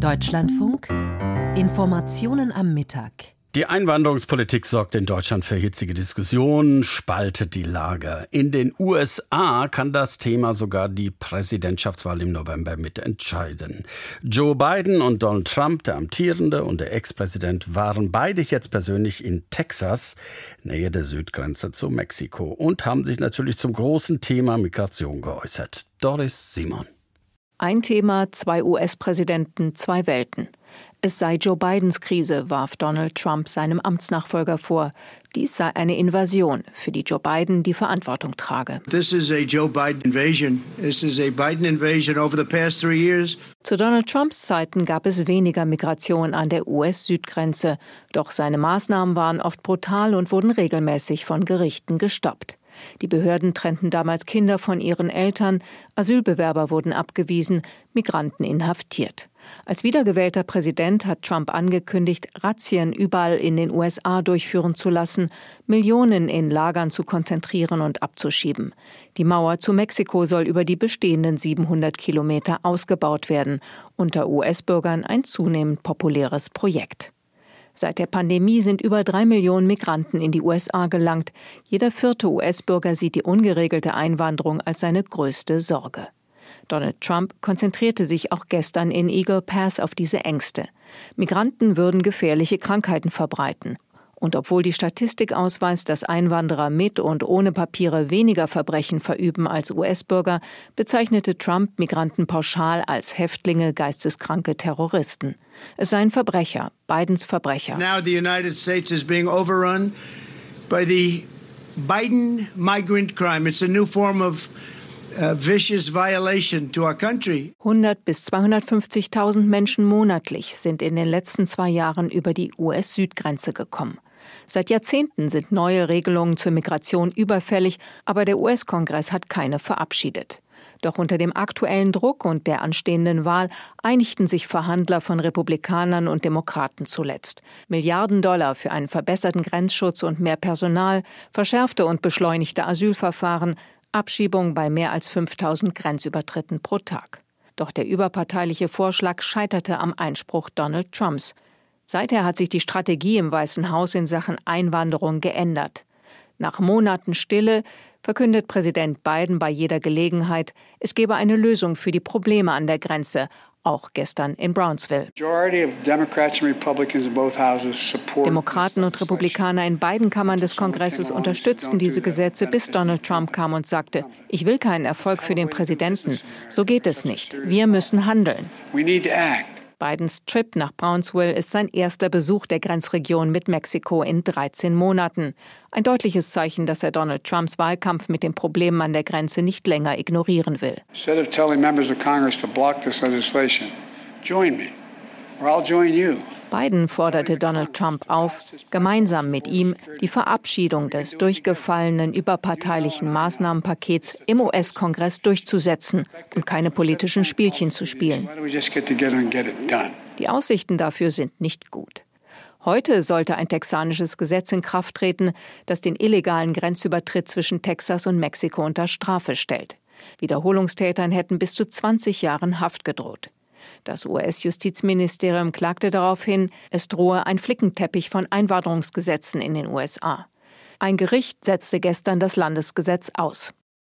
Deutschlandfunk Informationen am Mittag. Die Einwanderungspolitik sorgt in Deutschland für hitzige Diskussionen, spaltet die Lager. In den USA kann das Thema sogar die Präsidentschaftswahl im November mitentscheiden. Joe Biden und Donald Trump, der amtierende und der Ex-Präsident, waren beide jetzt persönlich in Texas, Nähe der Südgrenze zu Mexiko, und haben sich natürlich zum großen Thema Migration geäußert. Doris Simon. Ein Thema, zwei US-Präsidenten, zwei Welten. Es sei Joe Bidens Krise, warf Donald Trump seinem Amtsnachfolger vor. Dies sei eine Invasion, für die Joe Biden die Verantwortung trage. This is a Joe Biden invasion. This is a Biden invasion over the past three years. Zu Donald Trumps Zeiten gab es weniger Migration an der US-Südgrenze. Doch seine Maßnahmen waren oft brutal und wurden regelmäßig von Gerichten gestoppt. Die Behörden trennten damals Kinder von ihren Eltern, Asylbewerber wurden abgewiesen, Migranten inhaftiert. Als wiedergewählter Präsident hat Trump angekündigt, Razzien überall in den USA durchführen zu lassen, Millionen in Lagern zu konzentrieren und abzuschieben. Die Mauer zu Mexiko soll über die bestehenden 700 Kilometer ausgebaut werden, unter US-Bürgern ein zunehmend populäres Projekt. Seit der Pandemie sind über drei Millionen Migranten in die USA gelangt. Jeder vierte US-Bürger sieht die ungeregelte Einwanderung als seine größte Sorge. Donald Trump konzentrierte sich auch gestern in Eagle Pass auf diese Ängste. Migranten würden gefährliche Krankheiten verbreiten. Und obwohl die Statistik ausweist, dass Einwanderer mit und ohne Papiere weniger Verbrechen verüben als US-Bürger, bezeichnete Trump Migranten pauschal als Häftlinge, geisteskranke Terroristen. Es seien Verbrecher, Bidens Verbrecher. Now the United States is being overrun by the Biden migrant crime. It's a new form of 100 bis 250.000 Menschen monatlich sind in den letzten zwei Jahren über die US-Südgrenze gekommen. Seit Jahrzehnten sind neue Regelungen zur Migration überfällig, aber der US-Kongress hat keine verabschiedet. Doch unter dem aktuellen Druck und der anstehenden Wahl einigten sich Verhandler von Republikanern und Demokraten zuletzt. Milliarden Dollar für einen verbesserten Grenzschutz und mehr Personal, verschärfte und beschleunigte Asylverfahren, Abschiebung bei mehr als 5000 Grenzübertritten pro Tag. Doch der überparteiliche Vorschlag scheiterte am Einspruch Donald Trumps. Seither hat sich die Strategie im Weißen Haus in Sachen Einwanderung geändert. Nach Monaten Stille verkündet Präsident Biden bei jeder Gelegenheit, es gebe eine Lösung für die Probleme an der Grenze, auch gestern in Brownsville. Demokraten und Republikaner in beiden Kammern des Kongresses unterstützten diese Gesetze, bis Donald Trump kam und sagte, ich will keinen Erfolg für den Präsidenten. So geht es nicht. Wir müssen handeln. Bidens Trip nach Brownsville ist sein erster Besuch der Grenzregion mit Mexiko in 13 Monaten. Ein deutliches Zeichen, dass er Donald Trumps Wahlkampf mit den Problemen an der Grenze nicht länger ignorieren will. Instead of telling members of Congress to block this legislation, join me. Biden forderte Donald Trump auf, gemeinsam mit ihm die Verabschiedung des durchgefallenen überparteilichen Maßnahmenpakets im US-Kongress durchzusetzen und keine politischen Spielchen zu spielen. Die Aussichten dafür sind nicht gut. Heute sollte ein texanisches Gesetz in Kraft treten, das den illegalen Grenzübertritt zwischen Texas und Mexiko unter Strafe stellt. Wiederholungstätern hätten bis zu 20 Jahren Haft gedroht. Das US-Justizministerium klagte darauf hin, es drohe ein Flickenteppich von Einwanderungsgesetzen in den USA. Ein Gericht setzte gestern das Landesgesetz aus.